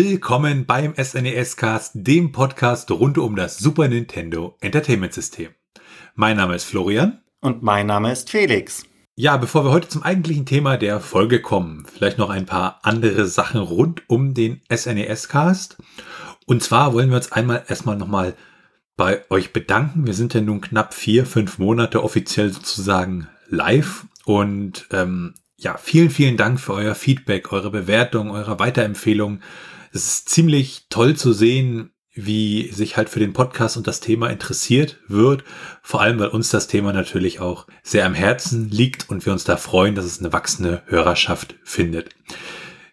Willkommen beim SNES Cast, dem Podcast rund um das Super Nintendo Entertainment System. Mein Name ist Florian. Und mein Name ist Felix. Ja, bevor wir heute zum eigentlichen Thema der Folge kommen, vielleicht noch ein paar andere Sachen rund um den SNES Cast. Und zwar wollen wir uns einmal erstmal nochmal bei euch bedanken. Wir sind ja nun knapp vier, fünf Monate offiziell sozusagen live und ähm, ja, vielen, vielen Dank für euer Feedback, eure Bewertung, eure Weiterempfehlung. Es ist ziemlich toll zu sehen, wie sich halt für den Podcast und das Thema interessiert wird. Vor allem, weil uns das Thema natürlich auch sehr am Herzen liegt und wir uns da freuen, dass es eine wachsende Hörerschaft findet.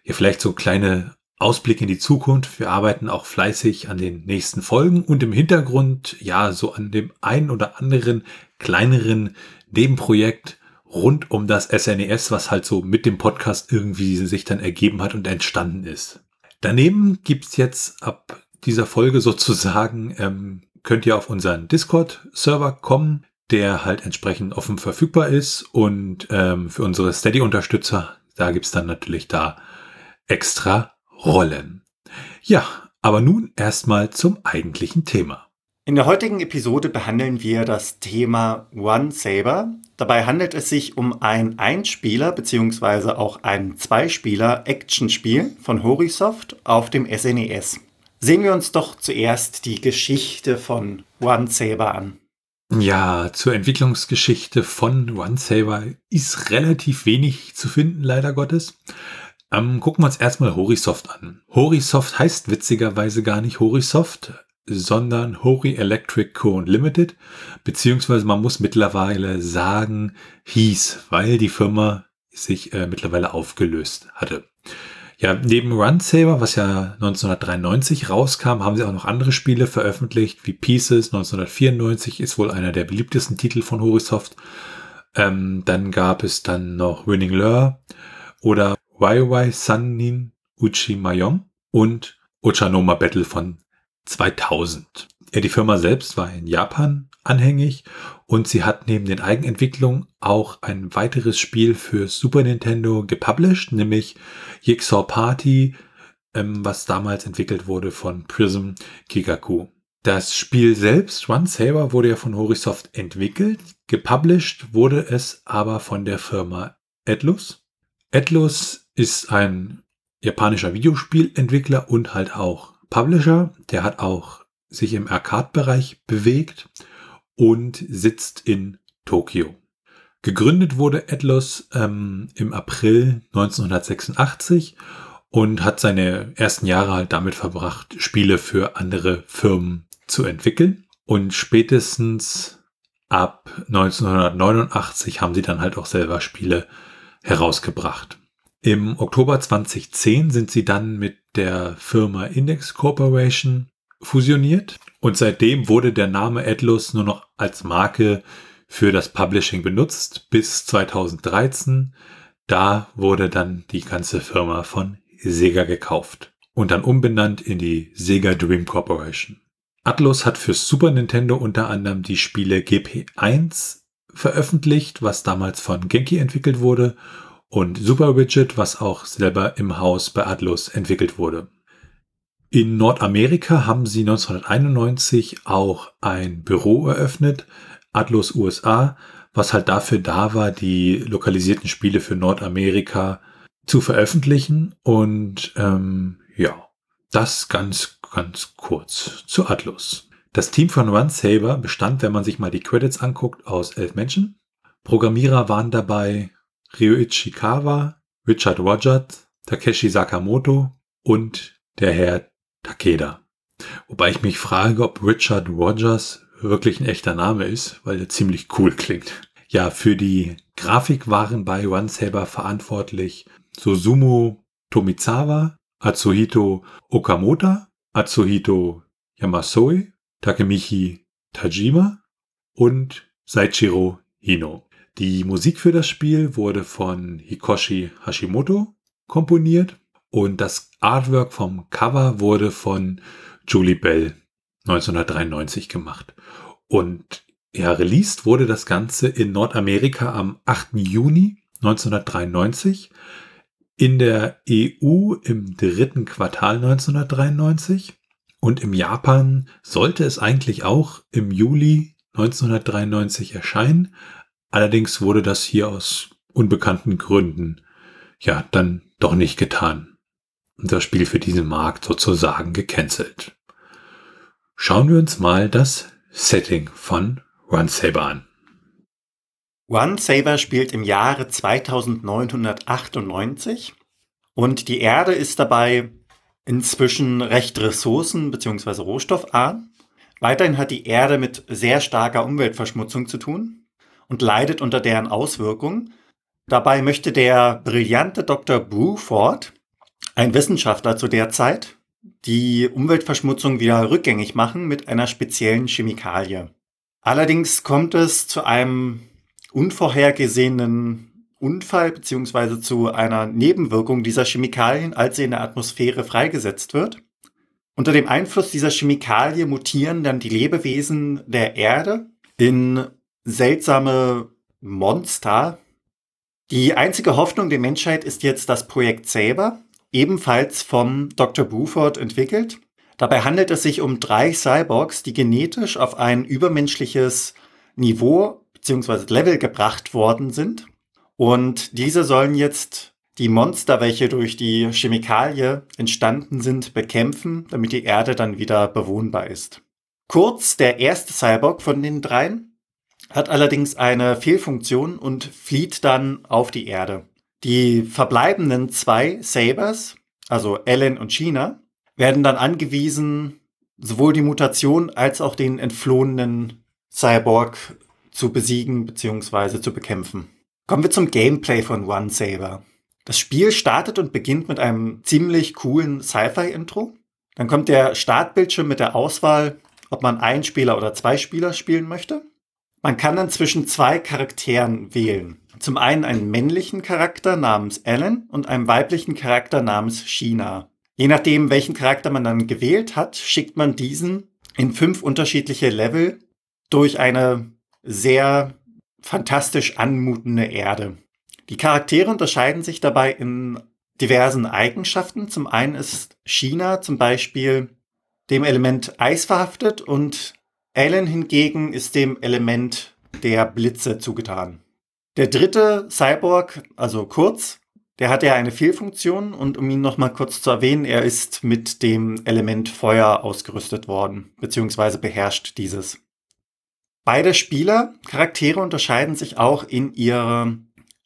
Hier vielleicht so kleine Ausblick in die Zukunft. Wir arbeiten auch fleißig an den nächsten Folgen und im Hintergrund, ja, so an dem einen oder anderen kleineren Nebenprojekt rund um das SNES, e was halt so mit dem Podcast irgendwie sich dann ergeben hat und entstanden ist. Daneben gibt's jetzt ab dieser Folge sozusagen, ähm, könnt ihr auf unseren Discord-Server kommen, der halt entsprechend offen verfügbar ist und ähm, für unsere Steady-Unterstützer, da gibt's dann natürlich da extra Rollen. Ja, aber nun erstmal zum eigentlichen Thema. In der heutigen Episode behandeln wir das Thema One Saber. Dabei handelt es sich um ein Einspieler bzw. auch ein Zweispieler-Actionspiel von Horisoft auf dem SNES. E Sehen wir uns doch zuerst die Geschichte von One Saber an. Ja, zur Entwicklungsgeschichte von One Saber ist relativ wenig zu finden, leider Gottes. Ähm, gucken wir uns erstmal Horisoft an. Horisoft heißt witzigerweise gar nicht Horisoft sondern Hori Electric Co. Limited, beziehungsweise man muss mittlerweile sagen, hieß, weil die Firma sich äh, mittlerweile aufgelöst hatte. Ja, neben Run Saver, was ja 1993 rauskam, haben sie auch noch andere Spiele veröffentlicht, wie Pieces 1994 ist wohl einer der beliebtesten Titel von Horisoft. Ähm, dann gab es dann noch Winning Lure oder YY Sannin Uchi Mayong und Ochanoma Battle von 2000. Ja, die Firma selbst war in Japan anhängig und sie hat neben den Eigenentwicklungen auch ein weiteres Spiel für Super Nintendo gepublished, nämlich Jigsaw Party, ähm, was damals entwickelt wurde von Prism Kigaku. Das Spiel selbst, One Saber, wurde ja von Horisoft entwickelt. Gepublished wurde es aber von der Firma Atlus. Atlus ist ein japanischer Videospielentwickler und halt auch Publisher, der hat auch sich im Arcade-Bereich bewegt und sitzt in Tokio. Gegründet wurde Atlas ähm, im April 1986 und hat seine ersten Jahre halt damit verbracht, Spiele für andere Firmen zu entwickeln. Und spätestens ab 1989 haben sie dann halt auch selber Spiele herausgebracht. Im Oktober 2010 sind sie dann mit der Firma Index Corporation fusioniert und seitdem wurde der Name Atlus nur noch als Marke für das Publishing benutzt bis 2013. Da wurde dann die ganze Firma von Sega gekauft und dann umbenannt in die Sega Dream Corporation. Atlus hat für Super Nintendo unter anderem die Spiele GP1 veröffentlicht, was damals von Genki entwickelt wurde und Super Widget, was auch selber im Haus bei Atlus entwickelt wurde. In Nordamerika haben sie 1991 auch ein Büro eröffnet, Atlus USA, was halt dafür da war, die lokalisierten Spiele für Nordamerika zu veröffentlichen. Und ähm, ja, das ganz, ganz kurz zu Atlus. Das Team von Run Saber bestand, wenn man sich mal die Credits anguckt, aus elf Menschen. Programmierer waren dabei Ryuichi Kawa, Richard Rogers, Takeshi Sakamoto und der Herr Takeda. Wobei ich mich frage, ob Richard Rogers wirklich ein echter Name ist, weil er ziemlich cool klingt. Ja, für die Grafik waren bei One Saber verantwortlich Susumu Tomizawa, Atsuhito Okamoto, Atsuhito Yamasoi, Takemichi Tajima und Saichiro Hino. Die Musik für das Spiel wurde von Hikoshi Hashimoto komponiert und das Artwork vom Cover wurde von Julie Bell 1993 gemacht. Und ja, released wurde das Ganze in Nordamerika am 8. Juni 1993. in der EU im dritten Quartal 1993 und im Japan sollte es eigentlich auch im Juli 1993 erscheinen. Allerdings wurde das hier aus unbekannten Gründen ja dann doch nicht getan. Und das Spiel für diesen Markt sozusagen gecancelt. Schauen wir uns mal das Setting von Run Saber an. One Saber spielt im Jahre 2998 und die Erde ist dabei inzwischen recht ressourcen- bzw. rohstoffarm. Weiterhin hat die Erde mit sehr starker Umweltverschmutzung zu tun und leidet unter deren Auswirkungen. Dabei möchte der brillante Dr. Bruford, ein Wissenschaftler zu der Zeit, die Umweltverschmutzung wieder rückgängig machen mit einer speziellen Chemikalie. Allerdings kommt es zu einem unvorhergesehenen Unfall beziehungsweise zu einer Nebenwirkung dieser Chemikalien, als sie in der Atmosphäre freigesetzt wird. Unter dem Einfluss dieser Chemikalie mutieren dann die Lebewesen der Erde in seltsame Monster. Die einzige Hoffnung der Menschheit ist jetzt das Projekt Saber, ebenfalls vom Dr. Buford entwickelt. Dabei handelt es sich um drei Cyborgs, die genetisch auf ein übermenschliches Niveau beziehungsweise Level gebracht worden sind. Und diese sollen jetzt die Monster, welche durch die Chemikalie entstanden sind, bekämpfen, damit die Erde dann wieder bewohnbar ist. Kurz, der erste Cyborg von den dreien, hat allerdings eine Fehlfunktion und flieht dann auf die Erde. Die verbleibenden zwei Sabers, also Ellen und China, werden dann angewiesen, sowohl die Mutation als auch den entflohenen Cyborg zu besiegen bzw. zu bekämpfen. Kommen wir zum Gameplay von One Saber. Das Spiel startet und beginnt mit einem ziemlich coolen Sci-Fi-Intro. Dann kommt der Startbildschirm mit der Auswahl, ob man ein Spieler oder zwei Spieler spielen möchte. Man kann dann zwischen zwei Charakteren wählen. Zum einen einen männlichen Charakter namens Alan und einem weiblichen Charakter namens China. Je nachdem, welchen Charakter man dann gewählt hat, schickt man diesen in fünf unterschiedliche Level durch eine sehr fantastisch anmutende Erde. Die Charaktere unterscheiden sich dabei in diversen Eigenschaften. Zum einen ist China zum Beispiel dem Element Eis verhaftet und Alan hingegen ist dem Element der Blitze zugetan. Der dritte Cyborg, also Kurz, der hat ja eine Fehlfunktion und um ihn nochmal kurz zu erwähnen, er ist mit dem Element Feuer ausgerüstet worden, beziehungsweise beherrscht dieses. Beide Spieler, Charaktere unterscheiden sich auch in ihrer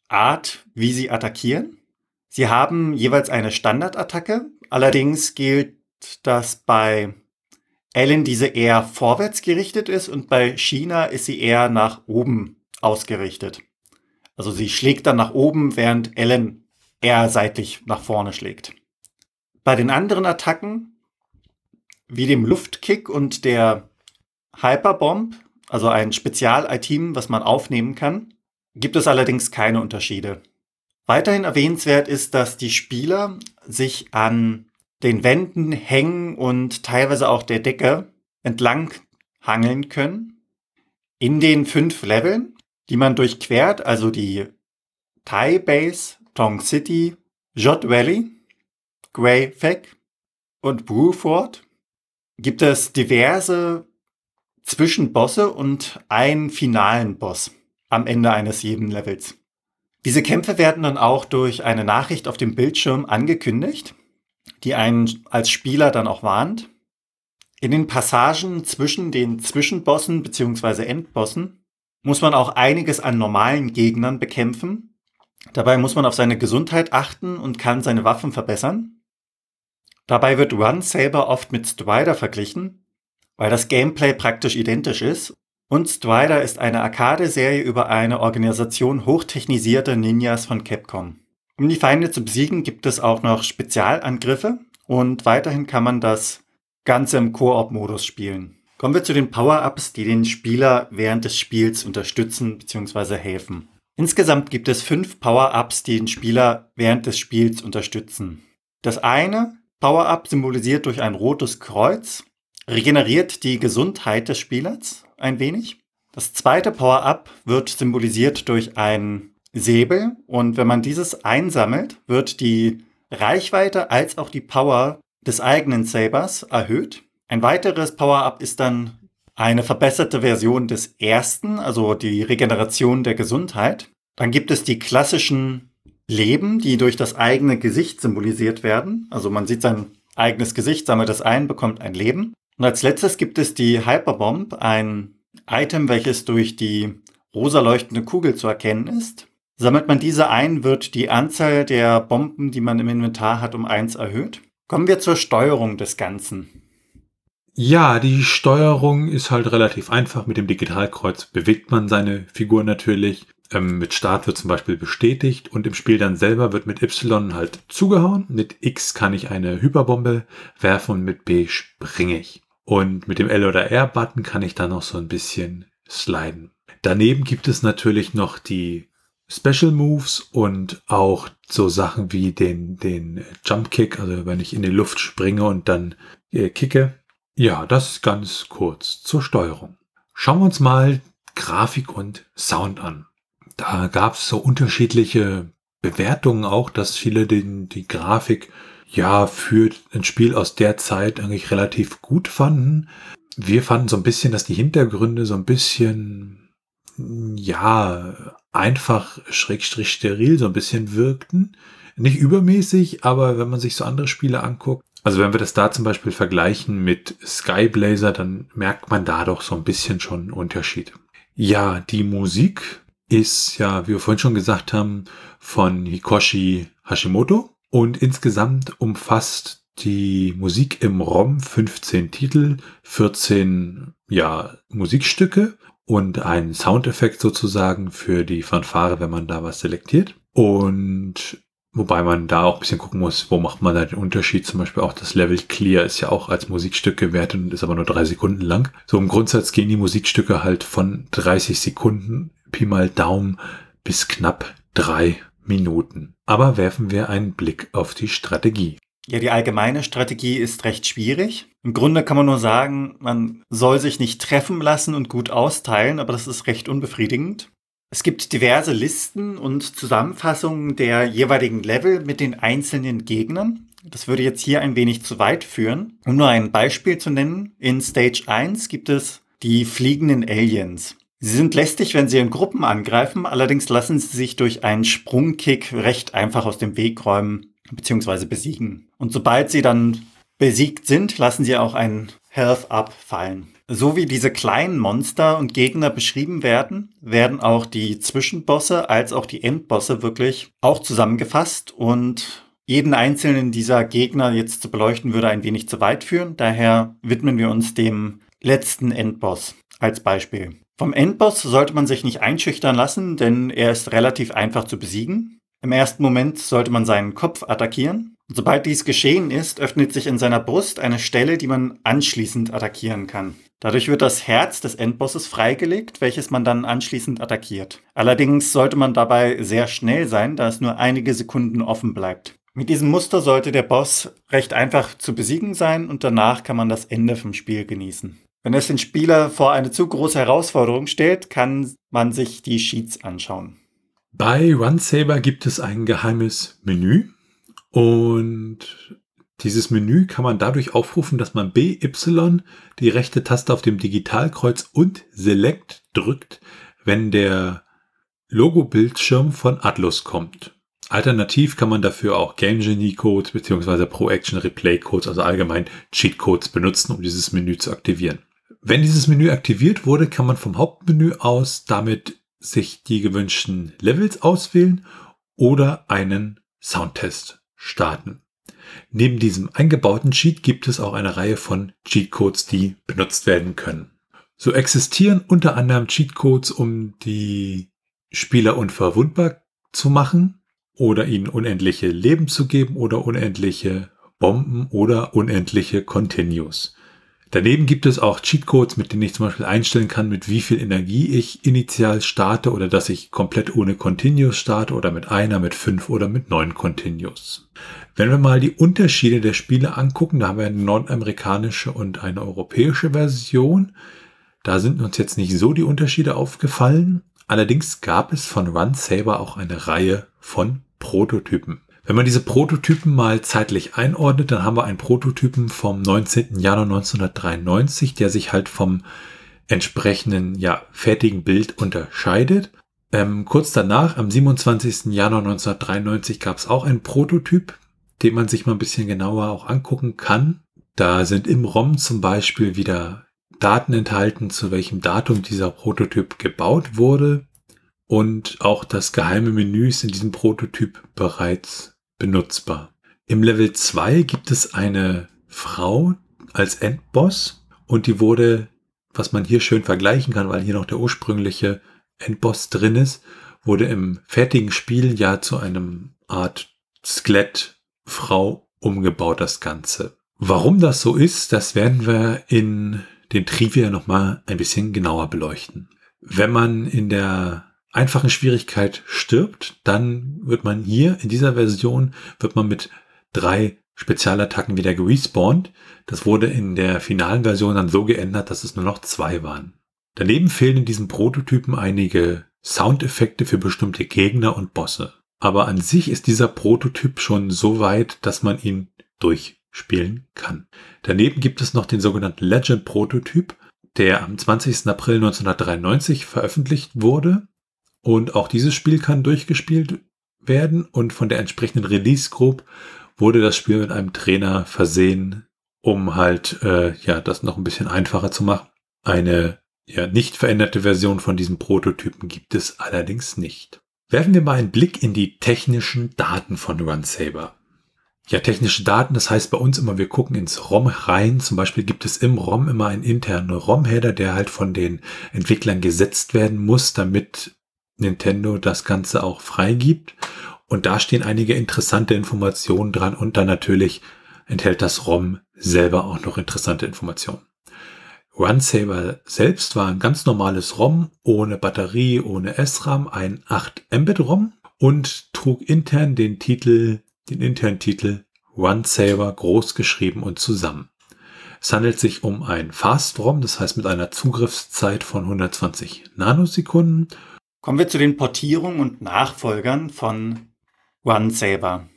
Art, wie sie attackieren. Sie haben jeweils eine Standardattacke, allerdings gilt, dass bei Ellen diese eher vorwärts gerichtet ist und bei China ist sie eher nach oben ausgerichtet. Also sie schlägt dann nach oben, während Ellen eher seitlich nach vorne schlägt. Bei den anderen Attacken, wie dem Luftkick und der Hyperbomb, also ein Spezial-Item, was man aufnehmen kann, gibt es allerdings keine Unterschiede. Weiterhin erwähnenswert ist, dass die Spieler sich an den Wänden hängen und teilweise auch der Decke entlang hangeln können. In den fünf Leveln, die man durchquert, also die Thai Base, Tong City, Jot Valley, Grey Fek und Bruford, gibt es diverse Zwischenbosse und einen finalen Boss am Ende eines jeden Levels. Diese Kämpfe werden dann auch durch eine Nachricht auf dem Bildschirm angekündigt, die einen als Spieler dann auch warnt. In den Passagen zwischen den Zwischenbossen bzw. Endbossen muss man auch einiges an normalen Gegnern bekämpfen. Dabei muss man auf seine Gesundheit achten und kann seine Waffen verbessern. Dabei wird Run Saber oft mit Strider verglichen, weil das Gameplay praktisch identisch ist. Und Strider ist eine Arcade-Serie über eine Organisation hochtechnisierter Ninjas von Capcom. Um die Feinde zu besiegen, gibt es auch noch Spezialangriffe und weiterhin kann man das Ganze im Koop-Modus spielen. Kommen wir zu den Power-Ups, die den Spieler während des Spiels unterstützen bzw. helfen. Insgesamt gibt es fünf Power-Ups, die den Spieler während des Spiels unterstützen. Das eine Power-Up symbolisiert durch ein rotes Kreuz regeneriert die Gesundheit des Spielers ein wenig. Das zweite Power-Up wird symbolisiert durch ein Säbel und wenn man dieses einsammelt, wird die Reichweite als auch die Power des eigenen Sabers erhöht. Ein weiteres Power-Up ist dann eine verbesserte Version des ersten, also die Regeneration der Gesundheit. Dann gibt es die klassischen Leben, die durch das eigene Gesicht symbolisiert werden. Also man sieht sein eigenes Gesicht, sammelt es ein, bekommt ein Leben. Und als letztes gibt es die Hyperbomb, ein Item, welches durch die rosa leuchtende Kugel zu erkennen ist. Sammelt man diese ein, wird die Anzahl der Bomben, die man im Inventar hat, um eins erhöht. Kommen wir zur Steuerung des Ganzen. Ja, die Steuerung ist halt relativ einfach. Mit dem Digitalkreuz bewegt man seine Figur natürlich. Ähm, mit Start wird zum Beispiel bestätigt und im Spiel dann selber wird mit Y halt zugehauen. Mit X kann ich eine Hyperbombe werfen und mit B springe ich. Und mit dem L oder R-Button kann ich dann noch so ein bisschen sliden. Daneben gibt es natürlich noch die Special Moves und auch so Sachen wie den, den Jump Kick, also wenn ich in die Luft springe und dann äh, kicke. Ja, das ganz kurz zur Steuerung. Schauen wir uns mal Grafik und Sound an. Da gab es so unterschiedliche Bewertungen auch, dass viele den, die Grafik ja für ein Spiel aus der Zeit eigentlich relativ gut fanden. Wir fanden so ein bisschen, dass die Hintergründe so ein bisschen ja einfach schrägstrich steril so ein bisschen wirkten. Nicht übermäßig, aber wenn man sich so andere Spiele anguckt, also wenn wir das da zum Beispiel vergleichen mit Skyblazer, dann merkt man da doch so ein bisschen schon einen Unterschied. Ja, die Musik ist ja, wie wir vorhin schon gesagt haben, von Hikoshi Hashimoto und insgesamt umfasst die Musik im ROM 15 Titel, 14 ja, Musikstücke und ein Soundeffekt sozusagen für die Fanfare, wenn man da was selektiert. Und wobei man da auch ein bisschen gucken muss, wo macht man da den Unterschied. Zum Beispiel auch das Level Clear ist ja auch als Musikstück gewertet und ist aber nur drei Sekunden lang. So im Grundsatz gehen die Musikstücke halt von 30 Sekunden, Pi mal Daumen, bis knapp drei Minuten. Aber werfen wir einen Blick auf die Strategie. Ja, die allgemeine Strategie ist recht schwierig. Im Grunde kann man nur sagen, man soll sich nicht treffen lassen und gut austeilen, aber das ist recht unbefriedigend. Es gibt diverse Listen und Zusammenfassungen der jeweiligen Level mit den einzelnen Gegnern. Das würde jetzt hier ein wenig zu weit führen. Um nur ein Beispiel zu nennen, in Stage 1 gibt es die fliegenden Aliens. Sie sind lästig, wenn sie in Gruppen angreifen, allerdings lassen sie sich durch einen Sprungkick recht einfach aus dem Weg räumen beziehungsweise besiegen. Und sobald sie dann besiegt sind, lassen sie auch ein Health Up fallen. So wie diese kleinen Monster und Gegner beschrieben werden, werden auch die Zwischenbosse als auch die Endbosse wirklich auch zusammengefasst und jeden einzelnen dieser Gegner jetzt zu beleuchten würde ein wenig zu weit führen. Daher widmen wir uns dem letzten Endboss als Beispiel. Vom Endboss sollte man sich nicht einschüchtern lassen, denn er ist relativ einfach zu besiegen. Im ersten Moment sollte man seinen Kopf attackieren. Sobald dies geschehen ist, öffnet sich in seiner Brust eine Stelle, die man anschließend attackieren kann. Dadurch wird das Herz des Endbosses freigelegt, welches man dann anschließend attackiert. Allerdings sollte man dabei sehr schnell sein, da es nur einige Sekunden offen bleibt. Mit diesem Muster sollte der Boss recht einfach zu besiegen sein und danach kann man das Ende vom Spiel genießen. Wenn es den Spieler vor eine zu große Herausforderung stellt, kann man sich die Sheets anschauen. Bei RunSaber gibt es ein geheimes Menü und dieses Menü kann man dadurch aufrufen, dass man BY die rechte Taste auf dem Digitalkreuz und Select drückt, wenn der Logo-Bildschirm von Atlus kommt. Alternativ kann man dafür auch Game Genie Codes bzw. Pro Action Replay Codes, also allgemein Cheat Codes benutzen, um dieses Menü zu aktivieren. Wenn dieses Menü aktiviert wurde, kann man vom Hauptmenü aus damit sich die gewünschten Levels auswählen oder einen Soundtest starten. Neben diesem eingebauten Cheat gibt es auch eine Reihe von Cheatcodes, die benutzt werden können. So existieren unter anderem Cheatcodes, um die Spieler unverwundbar zu machen oder ihnen unendliche Leben zu geben oder unendliche Bomben oder unendliche Continues. Daneben gibt es auch Cheatcodes, mit denen ich zum Beispiel einstellen kann, mit wie viel Energie ich initial starte oder dass ich komplett ohne Continuous starte oder mit einer, mit fünf oder mit neun Continuous. Wenn wir mal die Unterschiede der Spiele angucken, da haben wir eine nordamerikanische und eine europäische Version. Da sind uns jetzt nicht so die Unterschiede aufgefallen, Allerdings gab es von Run Saber auch eine Reihe von Prototypen. Wenn man diese Prototypen mal zeitlich einordnet, dann haben wir einen Prototypen vom 19. Januar 1993, der sich halt vom entsprechenden ja, fertigen Bild unterscheidet. Ähm, kurz danach, am 27. Januar 1993, gab es auch einen Prototyp, den man sich mal ein bisschen genauer auch angucken kann. Da sind im ROM zum Beispiel wieder Daten enthalten, zu welchem Datum dieser Prototyp gebaut wurde. Und auch das geheime Menü ist in diesem Prototyp bereits benutzbar. Im Level 2 gibt es eine Frau als Endboss und die wurde, was man hier schön vergleichen kann, weil hier noch der ursprüngliche Endboss drin ist, wurde im fertigen Spiel ja zu einem Art Skelettfrau umgebaut, das Ganze. Warum das so ist, das werden wir in den Trivia nochmal ein bisschen genauer beleuchten. Wenn man in der einfachen Schwierigkeit stirbt, dann wird man hier in dieser Version wird man mit drei Spezialattacken wieder gerespawnt. Das wurde in der finalen Version dann so geändert, dass es nur noch zwei waren. Daneben fehlen in diesem Prototypen einige Soundeffekte für bestimmte Gegner und Bosse. Aber an sich ist dieser Prototyp schon so weit, dass man ihn durchspielen kann. Daneben gibt es noch den sogenannten Legend Prototyp, der am 20. April 1993 veröffentlicht wurde. Und auch dieses Spiel kann durchgespielt werden und von der entsprechenden Release Group wurde das Spiel mit einem Trainer versehen, um halt äh, ja das noch ein bisschen einfacher zu machen. Eine ja, nicht veränderte Version von diesem Prototypen gibt es allerdings nicht. Werfen wir mal einen Blick in die technischen Daten von Run Saber. Ja, technische Daten, das heißt bei uns immer, wir gucken ins ROM rein. Zum Beispiel gibt es im ROM immer einen internen ROM-Header, der halt von den Entwicklern gesetzt werden muss, damit Nintendo das Ganze auch freigibt. Und da stehen einige interessante Informationen dran und dann natürlich enthält das ROM selber auch noch interessante Informationen. RunSaber selbst war ein ganz normales ROM ohne Batterie, ohne SRAM, ein 8 Mbit ROM und trug intern den Titel, den internen Titel RunSaber groß geschrieben und zusammen. Es handelt sich um ein Fast ROM, das heißt mit einer Zugriffszeit von 120 Nanosekunden. Kommen wir zu den Portierungen und Nachfolgern von RunSaber.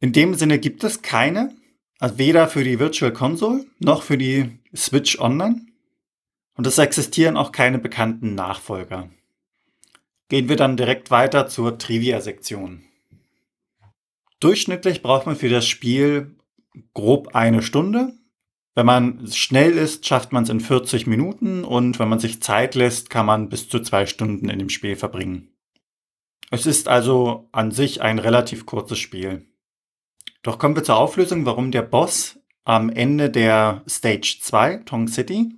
In dem Sinne gibt es keine, also weder für die Virtual Console noch für die Switch Online. Und es existieren auch keine bekannten Nachfolger. Gehen wir dann direkt weiter zur Trivia-Sektion. Durchschnittlich braucht man für das Spiel grob eine Stunde. Wenn man schnell ist, schafft man es in 40 Minuten und wenn man sich Zeit lässt, kann man bis zu zwei Stunden in dem Spiel verbringen. Es ist also an sich ein relativ kurzes Spiel. Doch kommen wir zur Auflösung, warum der Boss am Ende der Stage 2, Tong City,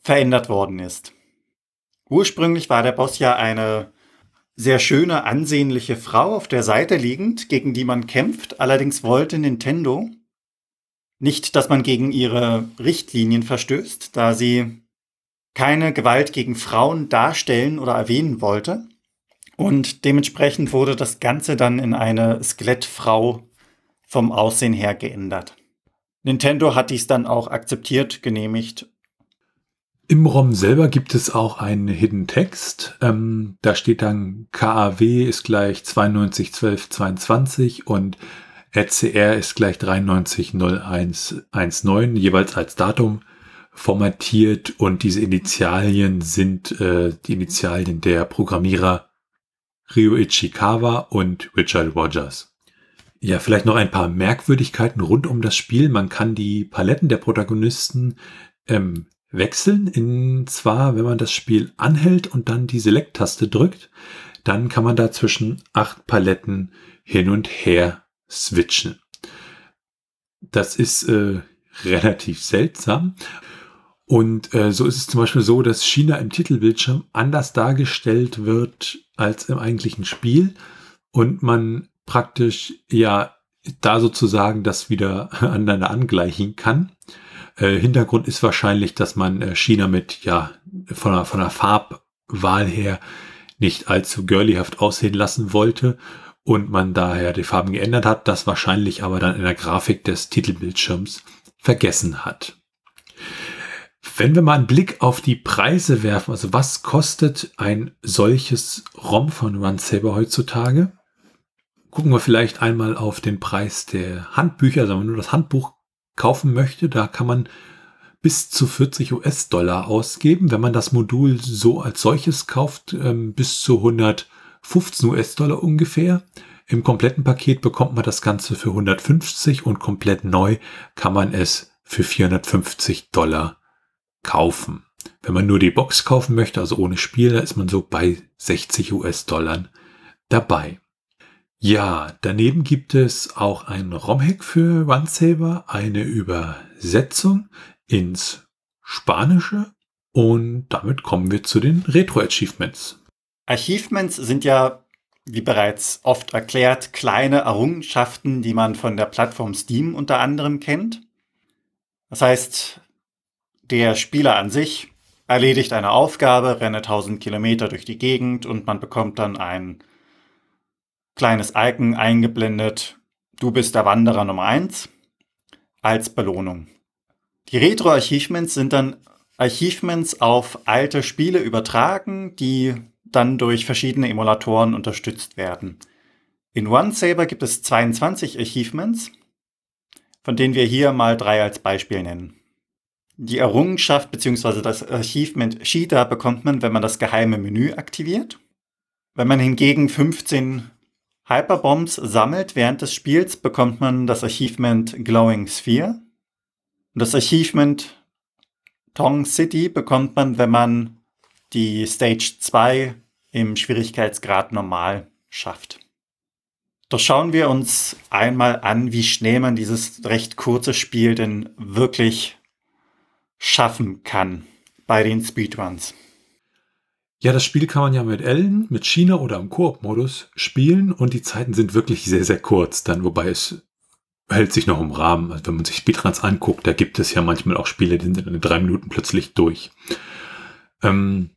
verändert worden ist. Ursprünglich war der Boss ja eine sehr schöne, ansehnliche Frau auf der Seite liegend, gegen die man kämpft. Allerdings wollte Nintendo nicht, dass man gegen ihre Richtlinien verstößt, da sie keine Gewalt gegen Frauen darstellen oder erwähnen wollte. Und dementsprechend wurde das Ganze dann in eine Skelettfrau vom Aussehen her geändert. Nintendo hat dies dann auch akzeptiert, genehmigt. Im ROM selber gibt es auch einen Hidden Text. Ähm, da steht dann KAW ist gleich 921222 und RCR ist gleich 930119, jeweils als Datum formatiert und diese Initialien sind äh, die Initialien der Programmierer Ryoichi Kawa und Richard Rogers. Ja, vielleicht noch ein paar Merkwürdigkeiten rund um das Spiel. Man kann die Paletten der Protagonisten ähm, wechseln. In zwar, wenn man das Spiel anhält und dann die Select-Taste drückt, dann kann man da zwischen acht Paletten hin und her switchen. Das ist äh, relativ seltsam. Und äh, so ist es zum Beispiel so, dass China im Titelbildschirm anders dargestellt wird als im eigentlichen Spiel und man praktisch ja da sozusagen das wieder aneinander angleichen kann. Äh, Hintergrund ist wahrscheinlich, dass man äh, China mit, ja, von der, von der Farbwahl her nicht allzu girlyhaft aussehen lassen wollte und man daher die Farben geändert hat, das wahrscheinlich aber dann in der Grafik des Titelbildschirms vergessen hat. Wenn wir mal einen Blick auf die Preise werfen, also was kostet ein solches ROM von Run Saber heutzutage? Gucken wir vielleicht einmal auf den Preis der Handbücher, also wenn man nur das Handbuch kaufen möchte, da kann man bis zu 40 US-Dollar ausgeben. Wenn man das Modul so als solches kauft, ähm, bis zu 115 US-Dollar ungefähr. Im kompletten Paket bekommt man das Ganze für 150 und komplett neu kann man es für 450 Dollar kaufen. Wenn man nur die Box kaufen möchte, also ohne Spiel, da ist man so bei 60 US-Dollar dabei. Ja, daneben gibt es auch ein ROM-Hack für OneSaver, eine Übersetzung ins Spanische und damit kommen wir zu den Retro-Achievements. Achievements sind ja, wie bereits oft erklärt, kleine Errungenschaften, die man von der Plattform Steam unter anderem kennt. Das heißt, der Spieler an sich erledigt eine Aufgabe, renne 1000 Kilometer durch die Gegend und man bekommt dann ein kleines Icon eingeblendet. Du bist der Wanderer Nummer 1 als Belohnung. Die Retro-Achievements sind dann Achievements auf alte Spiele übertragen, die dann durch verschiedene Emulatoren unterstützt werden. In OneSaber gibt es 22 Achievements, von denen wir hier mal drei als Beispiel nennen. Die Errungenschaft bzw. das Achievement Cheetah bekommt man, wenn man das geheime Menü aktiviert. Wenn man hingegen 15 Hyperbombs sammelt während des Spiels, bekommt man das Achievement Glowing Sphere. Und das Achievement Tong City bekommt man, wenn man die Stage 2 im Schwierigkeitsgrad normal schafft. Doch schauen wir uns einmal an, wie schnell man dieses recht kurze Spiel denn wirklich schaffen kann bei den Speedruns. Ja, das Spiel kann man ja mit Ellen, mit China oder im Koop-Modus spielen und die Zeiten sind wirklich sehr, sehr kurz dann, wobei es hält sich noch im Rahmen. Also wenn man sich Speedruns anguckt, da gibt es ja manchmal auch Spiele, die sind in drei Minuten plötzlich durch. Ähm,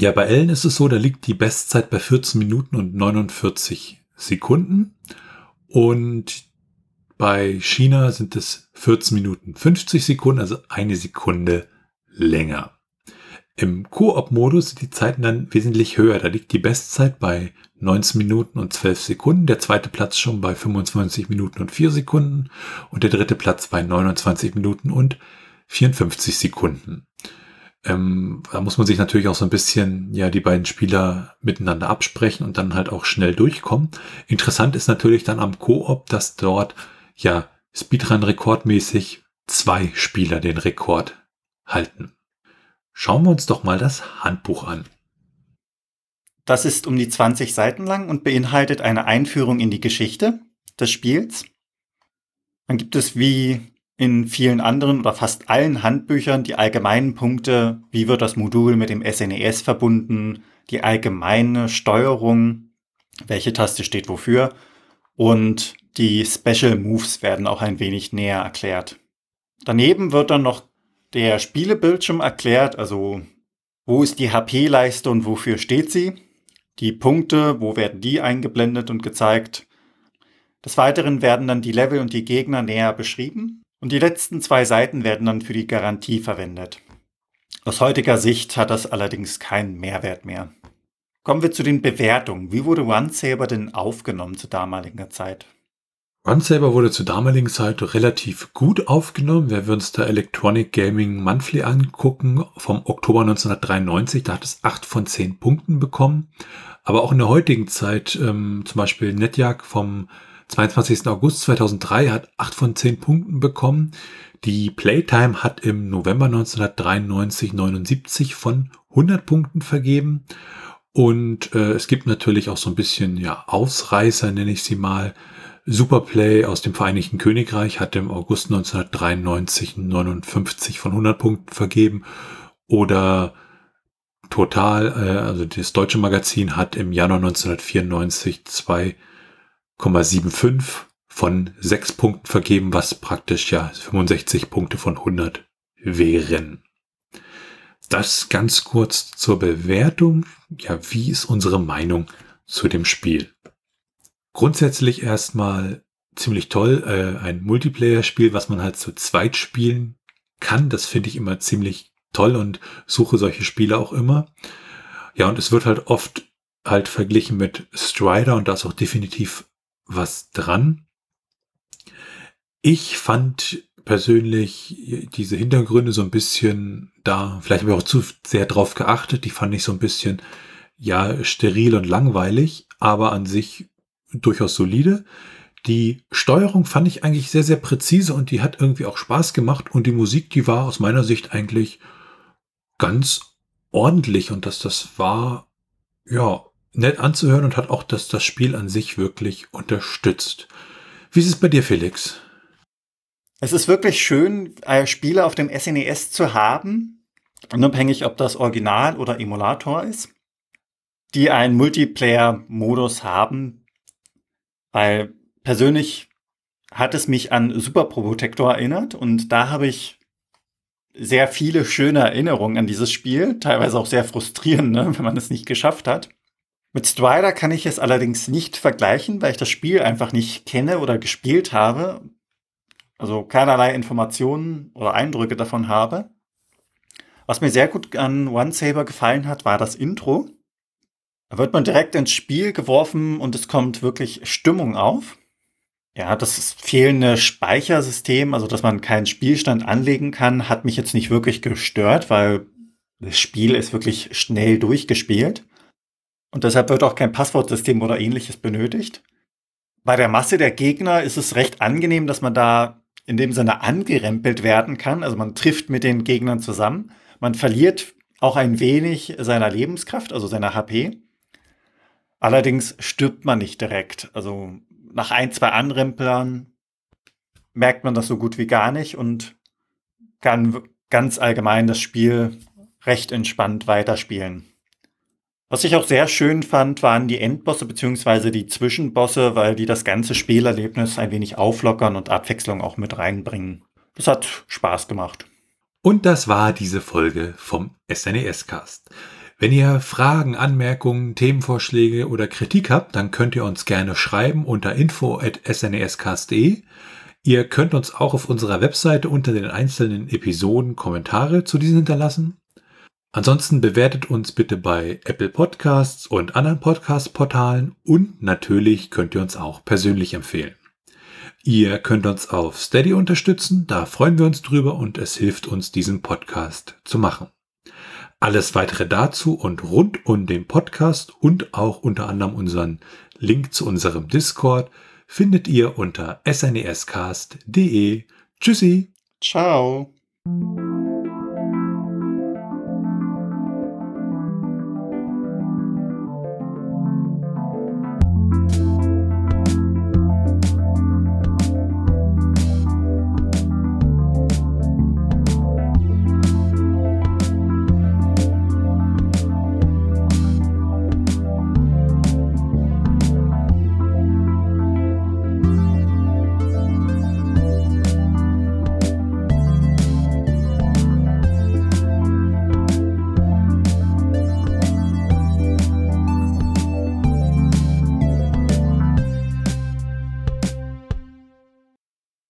ja, bei Ellen ist es so, da liegt die Bestzeit bei 14 Minuten und 49 Sekunden und bei China sind es 14 Minuten 50 Sekunden, also eine Sekunde länger. Im Koop-Modus sind die Zeiten dann wesentlich höher. Da liegt die Bestzeit bei 19 Minuten und 12 Sekunden, der zweite Platz schon bei 25 Minuten und 4 Sekunden und der dritte Platz bei 29 Minuten und 54 Sekunden. Ähm, da muss man sich natürlich auch so ein bisschen, ja, die beiden Spieler miteinander absprechen und dann halt auch schnell durchkommen. Interessant ist natürlich dann am Koop, dass dort ja Speedrun rekordmäßig zwei Spieler den Rekord halten. Schauen wir uns doch mal das Handbuch an. Das ist um die 20 Seiten lang und beinhaltet eine Einführung in die Geschichte des Spiels. Dann gibt es wie in vielen anderen oder fast allen Handbüchern die allgemeinen Punkte, wie wird das Modul mit dem SNES e verbunden, die allgemeine Steuerung, welche Taste steht wofür und die Special Moves werden auch ein wenig näher erklärt. Daneben wird dann noch der Spielebildschirm erklärt, also wo ist die HP-Leiste und wofür steht sie, die Punkte, wo werden die eingeblendet und gezeigt. Des Weiteren werden dann die Level und die Gegner näher beschrieben und die letzten zwei Seiten werden dann für die Garantie verwendet. Aus heutiger Sicht hat das allerdings keinen Mehrwert mehr. Kommen wir zu den Bewertungen. Wie wurde One Saber denn aufgenommen zu damaliger Zeit? Run Saber wurde zur damaligen Zeit relativ gut aufgenommen. Wenn wir uns da Electronic Gaming Monthly angucken, vom Oktober 1993, da hat es 8 von 10 Punkten bekommen. Aber auch in der heutigen Zeit, ähm, zum Beispiel Netjag vom 22. August 2003 hat 8 von 10 Punkten bekommen. Die Playtime hat im November 1993 79 von 100 Punkten vergeben. Und äh, es gibt natürlich auch so ein bisschen ja Ausreißer, nenne ich sie mal. Superplay aus dem Vereinigten Königreich hat im August 1993 59 von 100 Punkten vergeben oder Total, äh, also das deutsche Magazin hat im Januar 1994 2,75 von 6 Punkten vergeben, was praktisch ja 65 Punkte von 100 wären. Das ganz kurz zur Bewertung. Ja, wie ist unsere Meinung zu dem Spiel? grundsätzlich erstmal ziemlich toll. Äh, ein Multiplayer-Spiel, was man halt zu zweit spielen kann. Das finde ich immer ziemlich toll und suche solche Spiele auch immer. Ja, und es wird halt oft halt verglichen mit Strider und da ist auch definitiv was dran. Ich fand persönlich diese Hintergründe so ein bisschen da, vielleicht habe ich auch zu sehr drauf geachtet, die fand ich so ein bisschen, ja, steril und langweilig, aber an sich durchaus solide. Die Steuerung fand ich eigentlich sehr, sehr präzise und die hat irgendwie auch Spaß gemacht und die Musik, die war aus meiner Sicht eigentlich ganz ordentlich und dass das war, ja, nett anzuhören und hat auch das, das Spiel an sich wirklich unterstützt. Wie ist es bei dir, Felix? Es ist wirklich schön, äh, Spiele auf dem SNES e zu haben, unabhängig ob das Original oder Emulator ist, die einen Multiplayer-Modus haben, weil persönlich hat es mich an Super Protector erinnert und da habe ich sehr viele schöne Erinnerungen an dieses Spiel, teilweise auch sehr frustrierend, ne, wenn man es nicht geschafft hat. Mit Strider kann ich es allerdings nicht vergleichen, weil ich das Spiel einfach nicht kenne oder gespielt habe also keinerlei Informationen oder Eindrücke davon habe. Was mir sehr gut an One Saber gefallen hat, war das Intro. Da wird man direkt ins Spiel geworfen und es kommt wirklich Stimmung auf. Ja, das fehlende Speichersystem, also dass man keinen Spielstand anlegen kann, hat mich jetzt nicht wirklich gestört, weil das Spiel ist wirklich schnell durchgespielt. Und deshalb wird auch kein Passwortsystem oder ähnliches benötigt. Bei der Masse der Gegner ist es recht angenehm, dass man da in dem Sinne angerempelt werden kann. Also man trifft mit den Gegnern zusammen. Man verliert auch ein wenig seiner Lebenskraft, also seiner HP. Allerdings stirbt man nicht direkt. Also nach ein, zwei Anrempeln merkt man das so gut wie gar nicht und kann ganz allgemein das Spiel recht entspannt weiterspielen. Was ich auch sehr schön fand, waren die Endbosse bzw. die Zwischenbosse, weil die das ganze Spielerlebnis ein wenig auflockern und Abwechslung auch mit reinbringen. Das hat Spaß gemacht. Und das war diese Folge vom SNES Cast. Wenn ihr Fragen, Anmerkungen, Themenvorschläge oder Kritik habt, dann könnt ihr uns gerne schreiben unter info@snescast.de. Ihr könnt uns auch auf unserer Webseite unter den einzelnen Episoden Kommentare zu diesen hinterlassen. Ansonsten bewertet uns bitte bei Apple Podcasts und anderen Podcast-Portalen und natürlich könnt ihr uns auch persönlich empfehlen. Ihr könnt uns auf Steady unterstützen, da freuen wir uns drüber und es hilft uns, diesen Podcast zu machen. Alles weitere dazu und rund um den Podcast und auch unter anderem unseren Link zu unserem Discord findet ihr unter snescast.de. Tschüssi. Ciao.